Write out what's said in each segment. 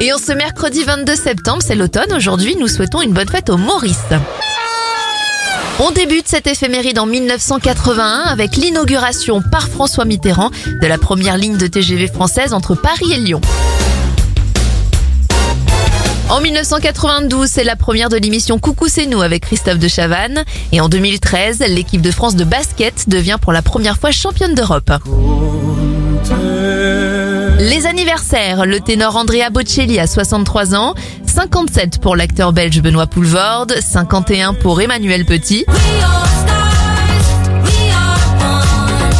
Et en ce mercredi 22 septembre, c'est l'automne. Aujourd'hui, nous souhaitons une bonne fête aux Maurice. On débute cette éphéméride en 1981 avec l'inauguration par François Mitterrand de la première ligne de TGV française entre Paris et Lyon. En 1992, c'est la première de l'émission Coucou c'est nous avec Christophe de Chavannes. Et en 2013, l'équipe de France de basket devient pour la première fois championne d'Europe. Les anniversaires, le ténor Andrea Bocelli a 63 ans, 57 pour l'acteur belge Benoît Poulvorde, 51 pour Emmanuel Petit.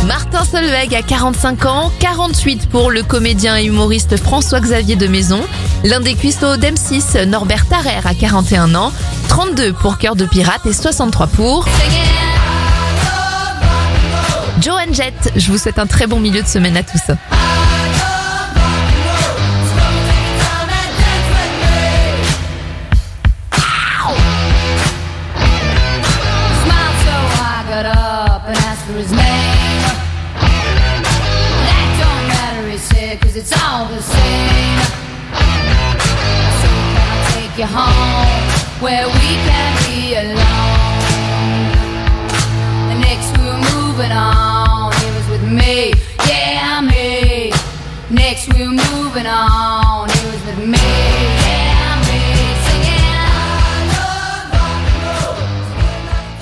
Martin Solveig a 45 ans, 48 pour le comédien et humoriste François-Xavier de Maison. L'un des cuistots d'M6, Norbert Tarrer, a 41 ans, 32 pour Cœur de Pirate et 63 pour... Joan Jett, je vous souhaite un très bon milieu de semaine à tous. For his name. That don't matter, he said, cause it's all the same. Said, can I take you home where we can be alone? The next we were moving on, he was with me, yeah, me. Next we were moving on, he was with me.